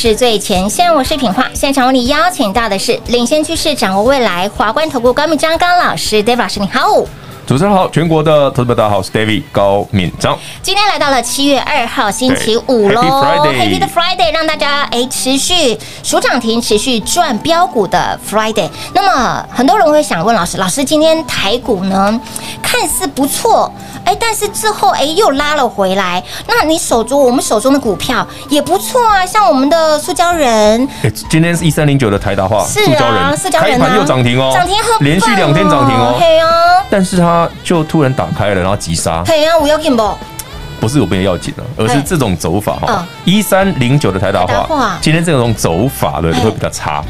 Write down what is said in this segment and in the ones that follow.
是最前线，我是品画。现场为你邀请到的是领先趋势、掌握未来华冠投顾高木张刚老师，David 老师，你好。主持人好，全国的投资者大家好，我是 David 高敏章。今天来到了七月二号星期五喽，Happy 的 Friday，让大家哎持续数涨停，持续赚标股的 Friday。那么很多人会想问老师，老师今天台股呢看似不错。哎，但是之后哎又拉了回来，那你手中我们手中的股票也不错啊，像我们的塑胶人，哎，今天是一三零九的台达化，是啊，塑胶人开盘又涨停哦，涨停很连续两天涨停哦，对啊，但是它就突然打开了，然后急杀，对啊，我要紧不？不是我们要紧了，而是这种走法哈，一三零九的台达化，今天这种走法的会比较差。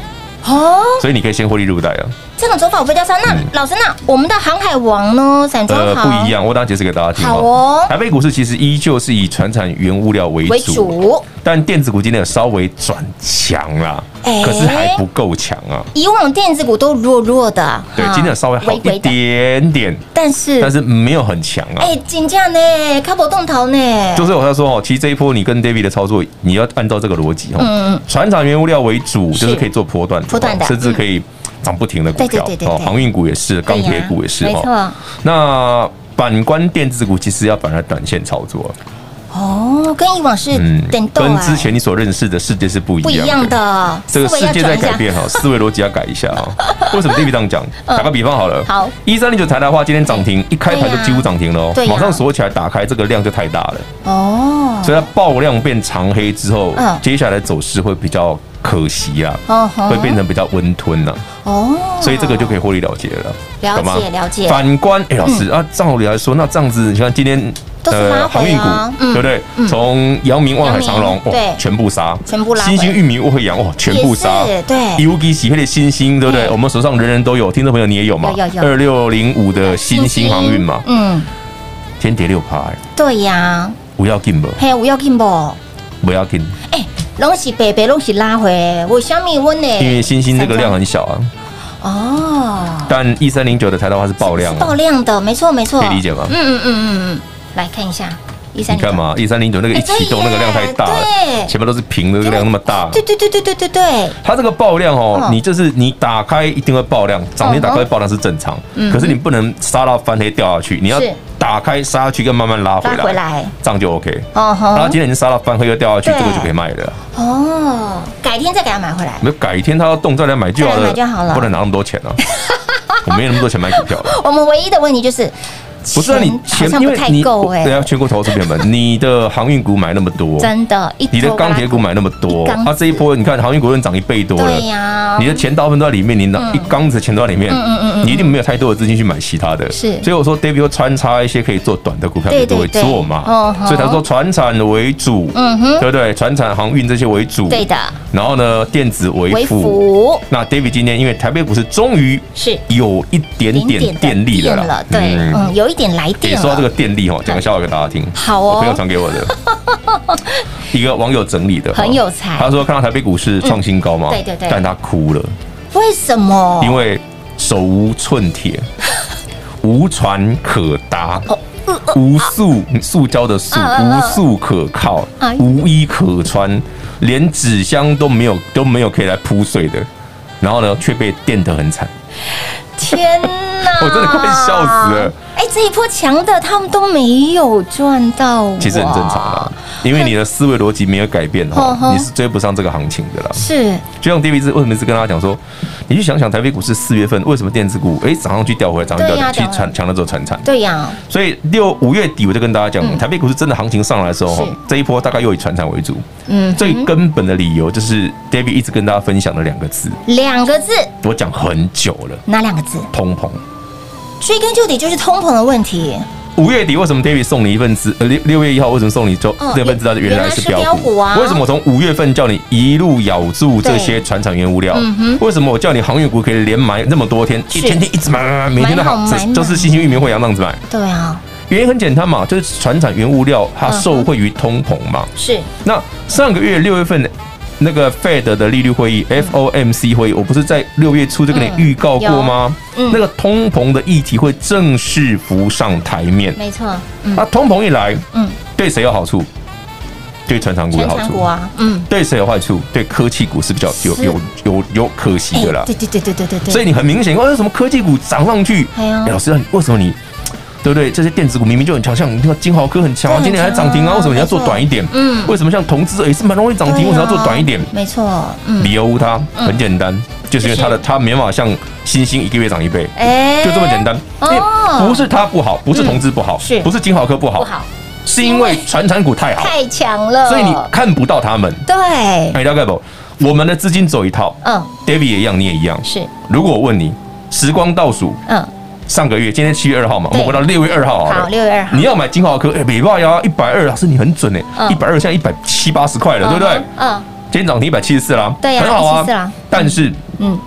哦，所以你可以先获利入袋啊。这种走法我比较少。那老师，那我们的航海王呢？散装呃不一样，我等下解释给大家听。好哦。台北股市其实依旧是以船产原物料为主，但电子股今天有稍微转强啦，可是还不够强啊。以往电子股都弱弱的，对，今天有稍微好一点点，但是但是没有很强啊。哎，金价呢？卡波动头呢？就是我要说哦，其实这一波你跟 David 的操作，你要按照这个逻辑哦。嗯嗯。传产原物料为主，就是可以做波段，波段的，甚至可以。涨不停的股票哦，航运股也是，钢铁股也是哦。那反观电子股，其实要反而短线操作。哦，跟以往是嗯，跟之前你所认识的世界是不一样，不一样的。这个世界在改变哈，思维逻辑要改一下哈。为什么 David 这样讲？打个比方好了，好，一三零九台的话，今天涨停，一开盘就几乎涨停了哦，马上锁起来，打开这个量就太大了。哦，所以它爆量变长黑之后，接下来走势会比较。可惜啊，会变成比较温吞了哦，所以这个就可以获利了结了，了解了解。反观，哎，老师啊，照理来说，那这样子，你看今天呃航运股，对不对？从阳明、万海、长隆，对，全部杀，全部拉。新兴、玉米、沃慧洋，哇，全部杀，对。，U G 喜配的新兴，对不对？我们手上人人都有，听众朋友你也有吗？二六零五的新兴航运嘛，嗯，天跌六趴，对呀，不要紧不？嘿，不要紧不？不要紧。哎。东西白白，拢是拉回，我小米温呢？因为星星这个量很小啊。哦。但一三零九的台达化是爆量，爆量的，没错没错。可以理解吗？嗯嗯嗯嗯嗯。来看一下一三，你看嘛，一三零九那个一启动那个量太大了，对，前面都是平的，那个量那么大。对对对对对对对。它这个爆量哦，你就是你打开一定会爆量，涨停打开会爆量是正常。可是你不能杀到翻黑掉下去，你要。打开杀下去，跟慢慢拉回来，回来这样就 OK。哦，然后今天已经杀到翻黑又掉下去，这个就可以卖了。哦，改天再给他买回来。没有，改天他要动再来买就好了，不能拿那么多钱啊。我没有那么多钱买股票。我们唯一的问题就是。不是啊，你钱因为你对啊，全国投资朋友们，你的航运股买那么多，真的，你的钢铁股买那么多，它这一波你看航运股又涨一倍多了，对呀，你的钱大部分都在里面，你拿一缸子钱都在里面，嗯嗯嗯，你一定没有太多的资金去买其他的，是，所以我说 David 会穿插一些可以做短的股票你都会做嘛，所以他说船产为主，嗯哼，对不对？船产航运这些为主，对的，然后呢，电子为辅，那 David 今天因为台北股市终于是。有一点点电力了，对，嗯，有一。点来电。说到这个电力哦，讲个笑话给大家听。好哦，我朋友传给我的，一个网友整理的，很有才。他说看到台北股市创新高嘛，对对对，但他哭了。为什么？因为手无寸铁，无船可搭，无塑塑胶的塑，无塑可靠，无衣可穿，连纸箱都没有，都没有可以来铺水的。然后呢，却被电得很惨。天哪！我真的快笑死了。哎，这一波强的他们都没有赚到，其实很正常啦，因为你的思维逻辑没有改变哈，你是追不上这个行情的啦。是，就像 David 为什么是跟大家讲说，你去想想台北股市四月份为什么电子股哎涨上去掉回来，涨上去掉去抢抢了之后传产。对呀。所以六五月底我就跟大家讲，台北股市真的行情上来的时候，这一波大概又以传产为主。嗯。最根本的理由就是 David 一直跟大家分享的两个字。两个字。我讲很久了。哪两个字？通膨。追根究底就是通膨的问题。五月底为什么 David 送你一份资？呃，六六月一号为什么送你就这份资料？原来是标股啊！为什么我从五月份叫你一路咬住这些船厂原物料？为什么我叫你航运股可以连买那么多天，一天天一直买买买，每天都好，就是新兴裕民会阳那样子买？对啊，原因很简单嘛，就是船厂原物料它受惠于通膨嘛。是。那上个月六月份。那个 Fed 的利率会议，FOMC 会议，我不是在六月初就跟你预告过吗？嗯，那个通膨的议题会正式浮上台面。没错。啊通膨一来，嗯，对谁有好处？对成长股有好处啊。嗯。对谁有坏处？对科技股是比较有有有有可惜的啦。对对对对对对对。所以你很明显，为什么科技股涨上去？老师，为什么你？对不对？这些电子股明明就很强，像你看金豪科很强啊，今天还涨停啊，为什么你要做短一点？嗯，为什么像同资也是蛮容易涨停，为什么要做短一点？没错，理由无他，很简单，就是因为它的它没办法像新兴一个月涨一倍，哎，就这么简单。哦，不是它不好，不是同资不好，是不是金豪科不好？不好，是因为传产股太好，太强了，所以你看不到他们。对，哎，了解不？我们的资金走一套，嗯，David 也一样，你也一样。是，如果我问你，时光倒数，嗯。上个月，今天七月二号嘛，我们回到六月二号好，六月二号，你要买金豪科，哎，没办法呀，一百二，老师你很准哎，一百二现在一百七八十块了，对不对？嗯，今天涨停一百七十四啦，对呀，很好啊。但是，嗯，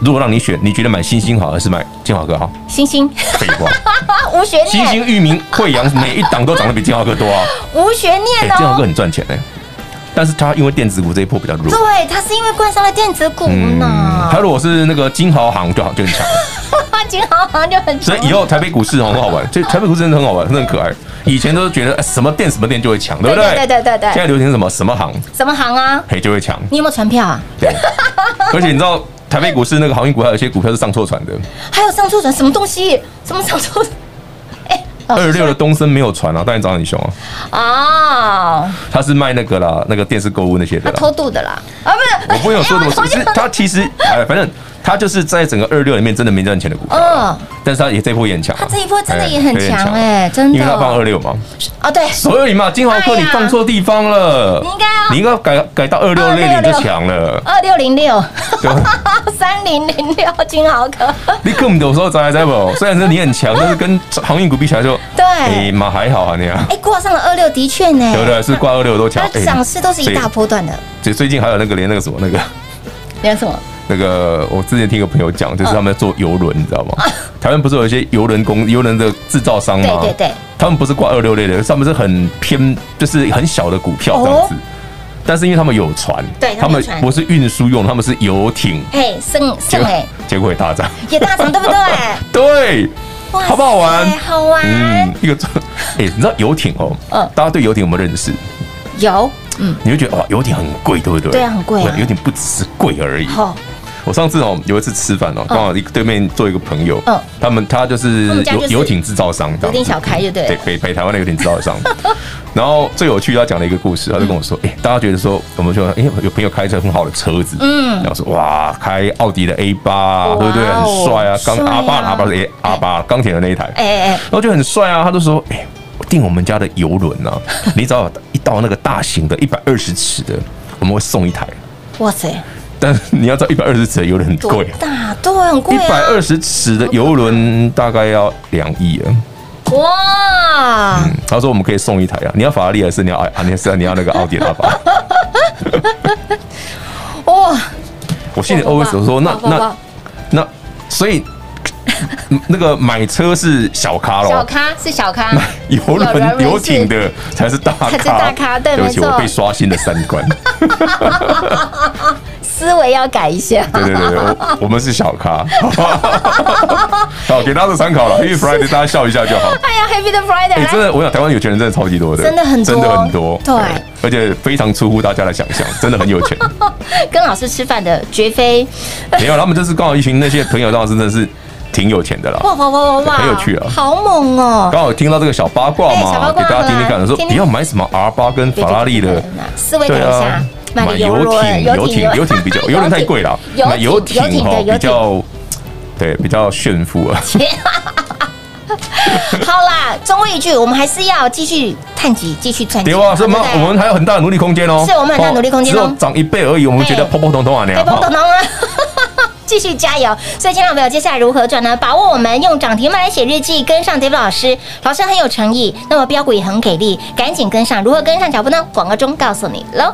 如果让你选，你觉得买星星好还是买金豪科好？星星，废话，无悬念。新兴、裕民、慧洋，每一档都涨得比金豪科多啊，无悬念哦。金豪科很赚钱哎，但是它因为电子股这一波比较弱，对，它是因为冠上了电子股呢。它如果是那个金豪行就好，就很强。金豪好像就很，所以以后台北股市很好玩，就台北股市真的很好玩，真的很可爱。以前都是觉得什么店什么店就会抢，对不对？对对对对。现在流行什么什么行？什么行啊？嘿，就会抢。你有没有船票啊？对。而且你知道台北股市那个航运股还有一些股票是上错船的。还有上错船？什么东西？什么上错？哎，二六的东森没有船啊，当然涨很凶啊。哦。他是卖那个啦，那个电视购物那些的。他偷渡的啦。啊，不是。我不有说什么，其实他其实哎，反正。他就是在整个二六里面真的没赚钱的股票，嗯，但是他也这一波也很强，他这一波真的也很强哎，真的，因为他放二六嘛，哦对，所以你嘛，金豪科你放错地方了，你应该你应该改改到二六六零就强了，二六零六，三零零六金豪科，你根本有时候在在不，虽然说你很强，但是跟航运股比起来就对，哎嘛还好啊那样，哎挂上了二六的确呢，对不对？是挂二六都强，涨势都是一大波段的，最最近还有那个连那个什么那个，连什么？那个我之前听一个朋友讲，就是他们在做游轮，你知道吗？台湾不是有一些游轮公游轮的制造商吗？对对对，他们不是挂二六类的，他们是很偏，就是很小的股票这样子。但是因为他们有船，对，他们不是运输用，他们是游艇。嘿，升升哎，结果也大涨，也大涨，对不对？对，好不好玩？好玩。嗯，一个 哎，你知道游艇哦？嗯，大家对游艇有没有认识？有，嗯，你会觉得哇，游艇很贵，对不对？对啊，很贵。游艇不只是贵而已。好。我上次哦有一次吃饭哦，刚好一对面坐一个朋友，嗯，他们他就是游游艇制造商，游艇小开就对，对北北台湾的游艇制造商。然后最有趣，他讲了一个故事，他就跟我说，哎，大家觉得说，我们说，哎，有朋友开车很好的车子，嗯，然后说，哇，开奥迪的 A 八，对不对？很帅啊，钢阿八阿八是 A 阿八钢铁的那一台，哎哎，然后就很帅啊，他就说，哎，我订我们家的游轮呢，你只要一到那个大型的一百二十尺的，我们会送一台。哇塞！但是你要知道，一百二十尺的游轮很贵，大对很贵。一百二十尺的游轮大概要两亿啊！哇！他说我们可以送一台啊，你要法拉利还是你要啊？你是你要那个奥迪阿八？哇！我心里 always 说，那那那，所以那个买车是小咖喽，小咖是小咖，游轮游艇的才是大咖，才是大咖，对，对不起，我被刷新了三观。思维要改一下。对对对，我我们是小咖。好，给大家参考了。Happy Friday，大家笑一下就好。哎呀，Happy 的 Friday，真的，我想台湾有钱人真的超级多的，真的很多，真的很多。对，而且非常出乎大家的想象，真的很有钱。跟老师吃饭的绝非没有，他们就是刚好一群那些朋友，当时真的是挺有钱的啦。哇哇哇哇哇，很有趣啊，好猛哦！刚好听到这个小八卦嘛，给大家听听看，说不要买什么 R 八跟法拉利的，思维等一下。买游艇，游艇，游艇比较，游轮太贵了。买游艇哈比较，对，比较炫富啊。好啦，终归一句，我们还是要继续探底，继续赚钱。对啊，所以我们我们还有很大的努力空间哦。是我们很大努力空间哦。只有涨一倍而已，我们觉得普普通通啊，那样。普普通通啊，继续加油。所以，亲爱的朋友，接下来如何转呢？把握我们用涨停板来写日记，跟上 David 老师，老师很有诚意，那么标股也很给力，赶紧跟上。如何跟上脚步呢？广告中告诉你喽。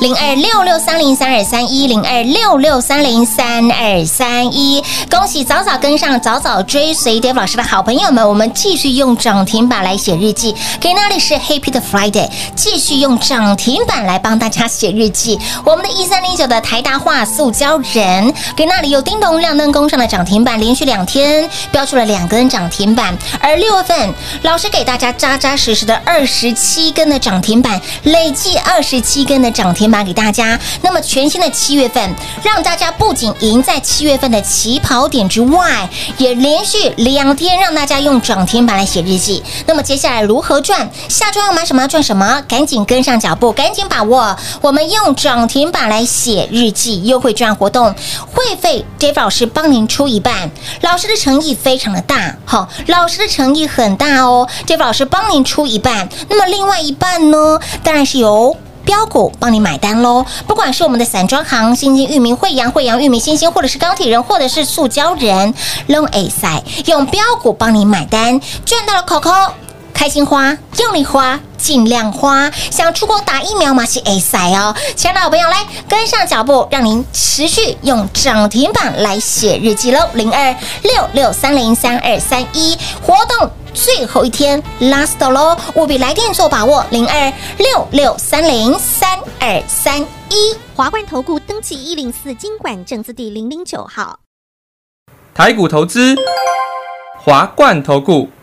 零二六六三零三二三一零二六六三零三二三一，恭喜早早跟上、早早追随 Dave 老师的好朋友们，我们继续用涨停板来写日记。给那里是 Happy 的 Friday，继续用涨停板来帮大家写日记。我们的一三零九的台达化塑胶人，给那里有叮咚亮灯攻上的涨停板，连续两天标出了两根涨停板。而六月份，老师给大家扎扎实实的二十七根的涨停板，累计二十七根的涨涨停板。给大家，那么全新的七月份，让大家不仅赢在七月份的起跑点之外，也连续两天让大家用涨停板来写日记。那么接下来如何赚？下周要买什么要赚什么？赶紧跟上脚步，赶紧把握我们用涨停板来写日记优惠券活动，会费 Dave 老师帮您出一半。老师的诚意非常的大，好，老师的诚意很大哦，Dave 老师帮您出一半。那么另外一半呢？当然是由。标股帮你买单喽！不管是我们的散装行、新兴、裕民、慧洋、慧洋、裕民、新兴，或者是钢铁人，或者是塑胶人，Long A 赛用标股帮你买单，赚到了口口开心花，用力花，尽量花。想出国打疫苗吗？是 A 赛哦！亲爱的好朋友，来跟上脚步，让您持续用涨停板来写日记喽！零二六六三零三二三一活动。最后一天，last 喽，务必来电做把握，零二六六三零三二三一，华冠投顾登记一零四经管证字第零零九号，台股投资，华冠投顾。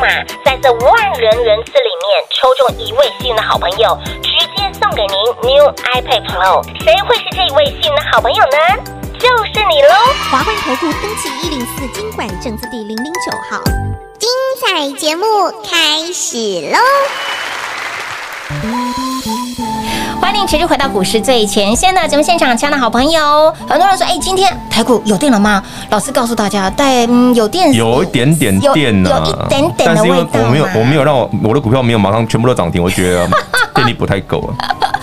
码。在这万人人次里面抽中一位幸运的好朋友，直接送给您 New iPad Pro。谁会是这一位幸运的好朋友呢？就是你喽！华冠投顾登记一零四经管证字第零零九号，精彩节目开始喽！欢迎持续回到股市最前线的节目现场，亲爱的好朋友，很多人说，哎，今天台股有电了吗？老师告诉大家，带，嗯，有电，有一点点电呢，有一点点的味道。但是因为我没有，我没有让我我的股票没有马上全部都涨停，我觉得电力不太够啊。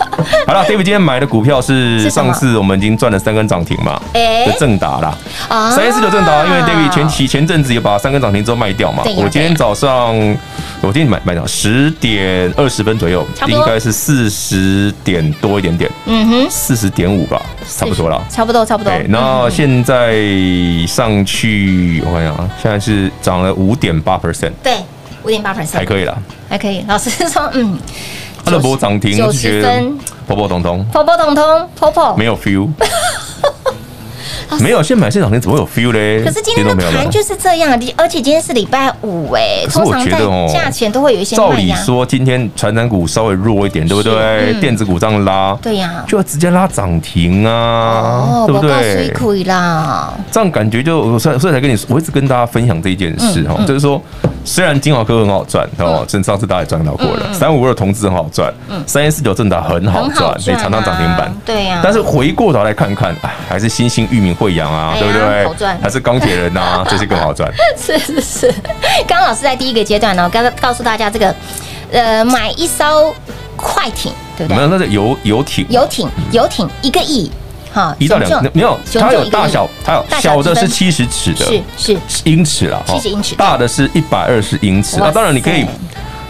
好了，David 今天买的股票是上次我们已经赚了三根涨停嘛？哎，的正达啦，三一四九正达，因为 David 前期前阵子也把三根涨停之后卖掉嘛。我今天早上，我今天买买到十点二十分左右，应该是四十点多一点点，嗯哼，四十点五吧，差不多了，差不多差不多。然后现在上去，我看一下啊，现在是涨了五点八 percent，对，五点八 percent，还可以了，还可以。老师说，嗯。它的波涨停，就觉得波波通通，波波通通，波波没有 feel。没有，现在买现涨停怎么会有 feel 嘞？可是今天的盘就是这样，而且今天是礼拜五哎。可是我觉得哦，价钱都会有一些。照理说，今天传产股稍微弱一点，对不对？电子股这样拉，对呀，就要直接拉涨停啊，对不对？可以啦。这样感觉就，所以所以才跟你说，我一直跟大家分享这一件事哈，就是说，虽然金豪科很好赚哦，真上次大家也赚到过了，三五二的同志很好赚，三一四九正达很好赚，所以常常涨停板，对呀。但是回过头来看看，哎，还是新兴、裕民、慧阳啊，对不对？好赚，还是钢铁人呐，这些更好赚。是是是，刚刚老师在第一个阶段呢，刚刚告诉大家这个，呃，买一艘快艇，对不对？没有，那是游游艇，游艇，游艇一个亿，哈，一到两，没有，它有大小，它有小的是七十尺的，是是英尺了，七十英尺，大的是一百二十英尺。那当然你可以。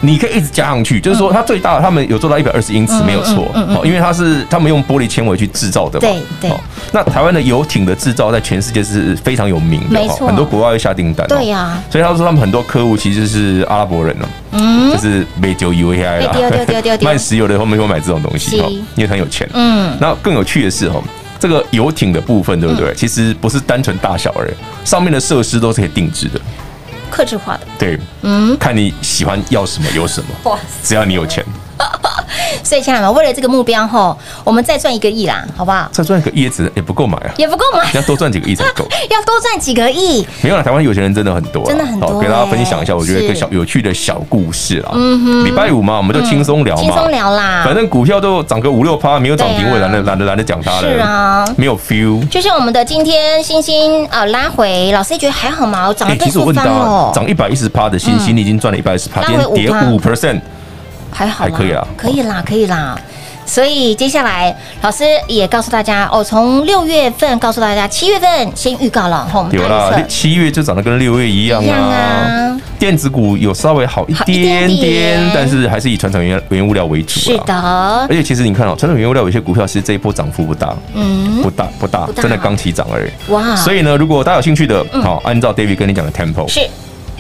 你可以一直加上去，就是说它最大的，他们有做到一百二十英尺没有错，哦，因为它是他们用玻璃纤维去制造的嘛。对对。那台湾的游艇的制造在全世界是非常有名的，很多国外会下订单。对呀。所以他说他们很多客户其实是阿拉伯人呢，嗯，就是美酒 UAI 啦，卖石油的后面会买这种东西，因为很有钱。嗯。那更有趣的是哦，这个游艇的部分对不对？其实不是单纯大小而已，上面的设施都是可以定制的。客制化的，对，嗯，看你喜欢要什么有什么，哇，只要你有钱。所以，亲爱的们，为了这个目标吼，我们再赚一个亿啦，好不好？再赚一个亿也只也不够买啊，也不够买，要多赚几个亿才够。要多赚几个亿？没有了，台湾有钱人真的很多，真的很多。给大家分享一下，我觉得一个小有趣的小故事啊。嗯哼，礼拜五嘛，我们就轻松聊嘛，轻松聊啦。反正股票都涨个五六趴，没有涨停，我懒得懒得懒得讲它了。是啊，没有 feel。就像我们的今天星星啊拉回，老师觉得还好吗？涨了倍数翻哦，涨一百一十趴的星星，你已经赚了一百一十趴，今天跌五 percent。还好，还可以啦，可以啦，可以啦。所以接下来老师也告诉大家哦，从六月份告诉大家，七月份先预告了，有啦，七月就涨得跟六月一样啊。电子股有稍微好一点点，但是还是以传统原原物料为主。是的，而且其实你看哦，传统原物料有些股票其实这一波涨幅不大，嗯，不大不大，真的刚起涨而已。哇，所以呢，如果大家有兴趣的，好，按照 David 跟你讲的 Tempo 是。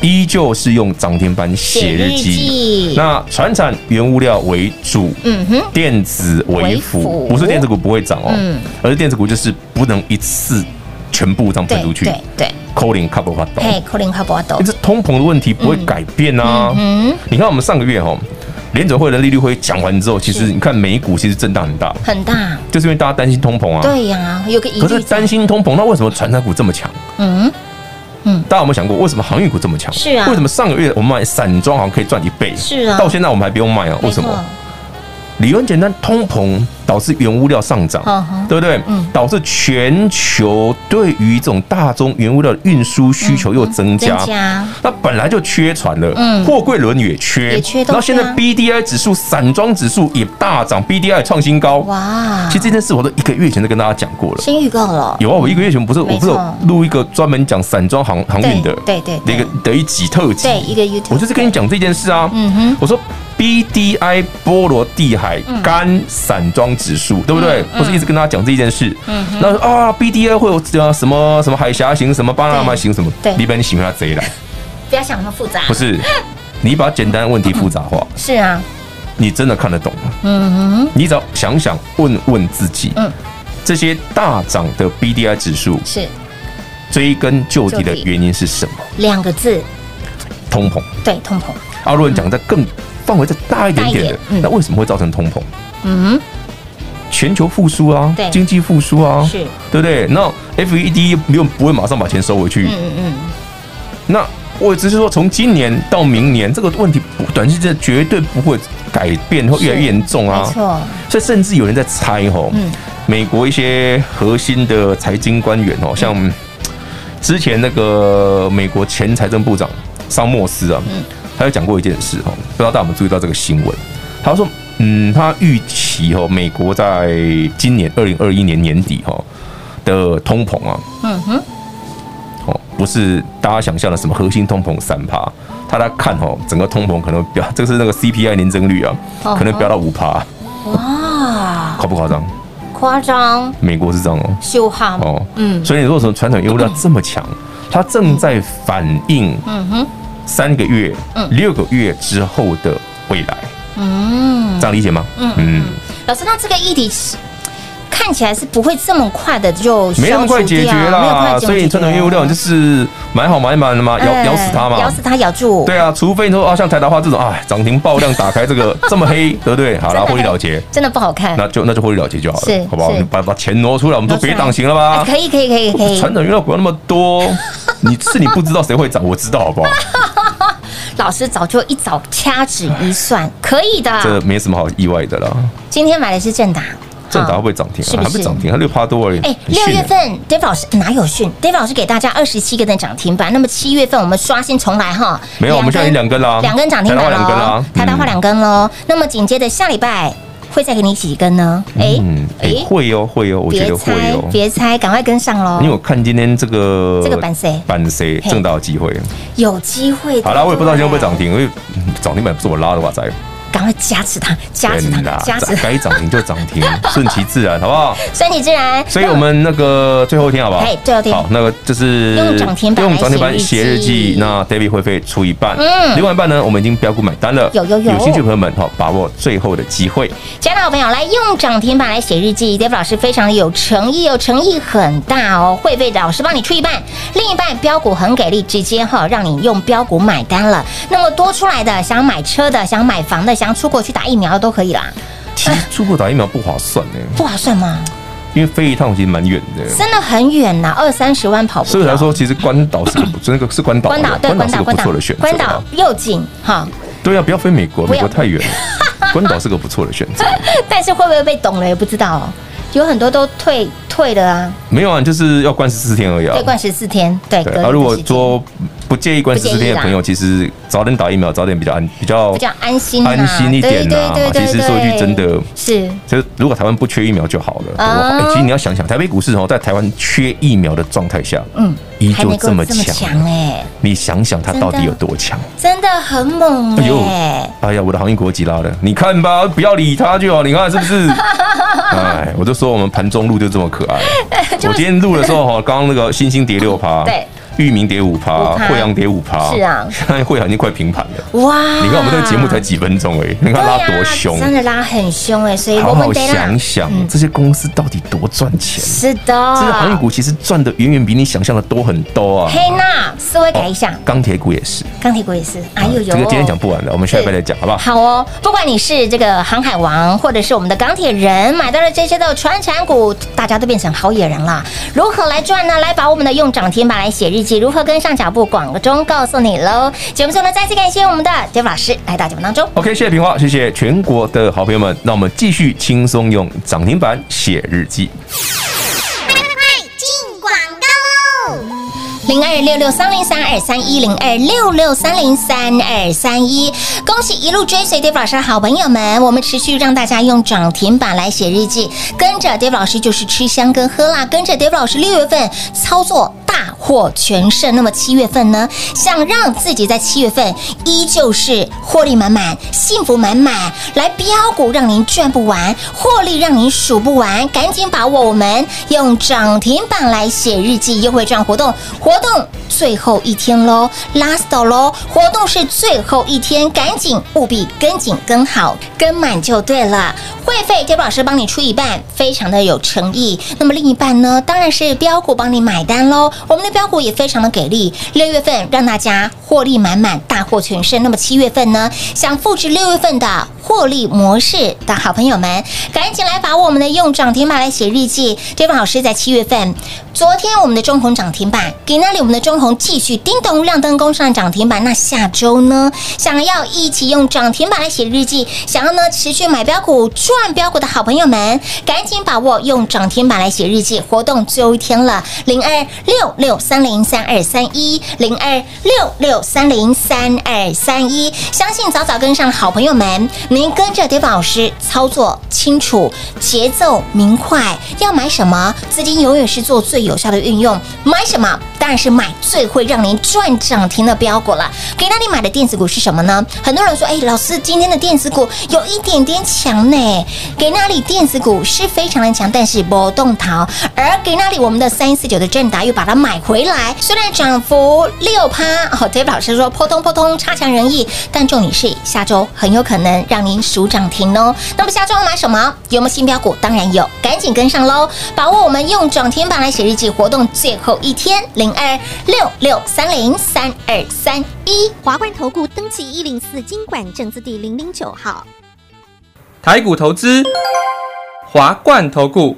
依旧是用涨停板写日记，那传产原物料为主，嗯哼，电子为辅，不是电子股不会涨哦，而是电子股就是不能一次全部这样喷出去，对对，calling couple 发抖，嘿，calling couple 发抖，这通膨的问题不会改变啊，嗯，你看我们上个月哈，联准会的利率会讲完之后，其实你看美股其实震荡很大，很大，就是因为大家担心通膨啊，对呀，有个疑虑，可是担心通膨，那为什么传产股这么强？嗯。嗯，大家有没有想过，为什么航运股这么强？是啊，为什么上个月我们买散装好像可以赚一倍？是啊，到现在我们还不用卖啊？为什么？理由很简单，通膨导致原物料上涨，对不对？嗯，导致全球对于这种大宗原物料的运输需求又增加，那本来就缺船了，嗯，货柜轮也缺，也缺。然后现在 B D I 指数、散装指数也大涨，B D I 创新高。哇！其实这件事我都一个月前就跟大家讲过了，先预告了。有啊，我一个月前不是我不是录一个专门讲散装航航运的，对对，那个的一集特辑，对一个 YouTube，我就是跟你讲这件事啊。嗯哼，我说。B D I 波罗的海干散装指数，对不对？不是一直跟大家讲这件事。嗯，那啊，B D I 会有什么什么海峡型、什么巴拿马型什么？对，你把你喜欢它贼来，不要想那么复杂。不是，你把简单问题复杂化。是啊，你真的看得懂吗？嗯哼，你只要想想问问自己，嗯，这些大涨的 B D I 指数是追根究底的原因是什么？两个字，通膨。对，通膨。阿伦讲的更。范围再大一点点的，那为什么会造成通膨？嗯，全球复苏啊，经济复苏啊，是，对不对？那 FED 没有不会马上把钱收回去。嗯嗯，那我只是说，从今年到明年，这个问题短期之内绝对不会改变，会越来越严重啊。没错，所以甚至有人在猜吼，美国一些核心的财经官员哦，像之前那个美国前财政部长桑莫斯啊。他有讲过一件事哈，不知道大家有没有注意到这个新闻？他说，嗯，他预期期哈，美国在今年二零二一年年底哈的通膨啊，嗯哼，哦，不是大家想象的什么核心通膨三趴，他来看哈，整个通膨可能飙，这个是那个 CPI 年增率啊，可能飙到五趴，哇，夸不夸张？夸张，美国是这样哦，秀哈哦，嗯，所以你如果说传统原物料这么强，它正在反映，嗯哼，三个月、六个月之后的未来，嗯，这样理解吗？嗯嗯，老师，那这个议题是。看起来是不会这么快的就没那么快解决啦，所以传统原物料就是买好买满了嘛，咬咬死它嘛，咬死它咬住。对啊，除非你说啊，像台达化这种啊，涨停爆量打开这个这么黑，对不对？好了，获利了结，真的不好看，那就那就获利了结就好了，是，好不好？你把把钱挪出来，我们都别档行了吧？可以可以可以可以。传统原料不要那么多，你是你不知道谁会涨，我知道好不好？老师早就一早掐指一算，可以的，这没什么好意外的了。今天买的是正达。正达会不会涨停？是不是还没涨停？它六趴多而已。哎，六月份 David 老师哪有训？David 老师给大家二十七个的涨停板。那么七月份我们刷新重来哈。没有，我们现在已经两根啦，两根涨停板了。台达画两根喽。那么紧接着下礼拜会再给你几根呢？哎哎，会哦会哦，我觉得会哦。别猜，赶快跟上喽。因为我看今天这个这个板谁板谁正大有机会，有机会。好了，我也不知道今天会不会涨停，因为涨停板不是我拉的哇塞。赶快加持它，加持它，加持该涨停就涨停，顺其自然，好不好？顺其自然。所以我们那个最后一天，好不好？最后一天。好，那个就是用涨停板，用涨停板写日记。那 David 会费出一半，嗯，另外一半呢，我们已经标股买单了。有有有，有兴趣的朋友们，哈，把握最后的机会。亲爱的好朋友，来用涨停板来写日记，David 老师非常的有诚意哦，诚意很大哦。会费老师帮你出一半，另一半标股很给力，直接哈让你用标股买单了。那么多出来的，想买车的，想买房的，想出国去打疫苗。都可以啦，其实出国打疫苗不划算呢，不划算吗？因为飞一趟其实蛮远的，真的很远呐，二三十万跑不。所以来说，其实关岛是个不，那个是关岛，关岛对关岛是个不错的选择，关岛又近哈。对啊，不要飞美国，美国太远了，关岛是个不错的选择。但是会不会被懂了也不知道，有很多都退退了啊。没有啊，就是要关十四天而已啊，对，关十四天，对。啊，如果说。不介意关十四天的朋友，其实早点打疫苗，早点比较安，比较比较安心，安心一点呐。其实说一句真的，是，就是如果台湾不缺疫苗就好了。其实你要想想，台北股市哦，在台湾缺疫苗的状态下，嗯，依旧这么强哎。你想想它到底有多强？真的很猛哎！哎呀，我的航运国际拉了，你看吧，不要理它就好。你看是不是？哎，我就说我们盘中录就这么可爱。我今天录的时候哈，刚刚那个星星跌六趴，对。裕民跌五趴，惠阳跌五趴，是啊，现在慧洋已经快平盘了。哇！你看我们这个节目才几分钟哎，你看拉多凶，真的拉很凶哎，所以好好想想这些公司到底多赚钱。是的，这个航运股其实赚的远远比你想象的多很多啊。黑娜，思维改一下，钢铁股也是，钢铁股也是。哎呦呦，这个今天讲不完了，我们下礼拜再讲，好不好？好哦，不管你是这个航海王，或者是我们的钢铁人，买到了这些的传产股，大家都变成好野人了。如何来赚呢？来把我们的用涨停板来写日记，如何跟上？脚步广中告诉你喽。节目中呢，再次感谢我们的 David 老师来到节目当中。OK，谢谢平花，谢谢全国的好朋友们。那我们继续轻松用涨停板写日记。快快快进广告喽！零二六六三零三二三一零二六六三零三二三一，恭喜一路追随 David 老师的好朋友们，我们持续让大家用涨停板来写日记，跟着 David 老师就是吃香跟喝辣，跟着 David 老师六月份操作。获全胜，那么七月份呢？想让自己在七月份依旧是获利满满、幸福满满，来标股让您赚不完，获利让您数不完，赶紧把握我们用涨停板来写日记优惠券活动，活动最后一天喽，last 喽，活动是最后一天，赶紧务必跟紧跟好跟满就对了。会费 David 老师帮你出一半，非常的有诚意。那么另一半呢，当然是标股帮你买单喽。我们的标股也非常的给力，六月份让大家获利满满，大获全胜。那么七月份呢，想复制六月份的获利模式的好朋友们，赶紧来把我们的用涨停板来写日记。这位老师在七月份，昨天我们的中红涨停板，给那里我们的中红继续叮咚亮灯攻上涨停板。那下周呢，想要一起用涨停板来写日记，想要呢持续买标股赚标股的好朋友们，赶紧把握用涨停板来写日记活动最后一天了，零二六六。三零三二三一零二六六三零三二三一。相信早早跟上好朋友们，您跟着 David 老师操作清楚，节奏明快，要买什么，资金永远是做最有效的运用。买什么？当然是买最会让您赚涨停的标股了。给那里买的电子股是什么呢？很多人说，哎，老师，今天的电子股有一点点强呢。给那里电子股是非常的强，但是波动逃。而给那里我们的三一四九的正达又把它买回来，虽然涨幅六趴，哦，David 老师说扑通扑通差强人意，但重点是下周很有可能让您数涨停哦。那么下周要买什么？有没有新标股？当然有，赶紧跟上喽！把握我们用涨停板来写日记活动最后一天零。二六六三零三二三一华冠投顾登记一零四经管证字第零零九号，台股投资华冠投顾。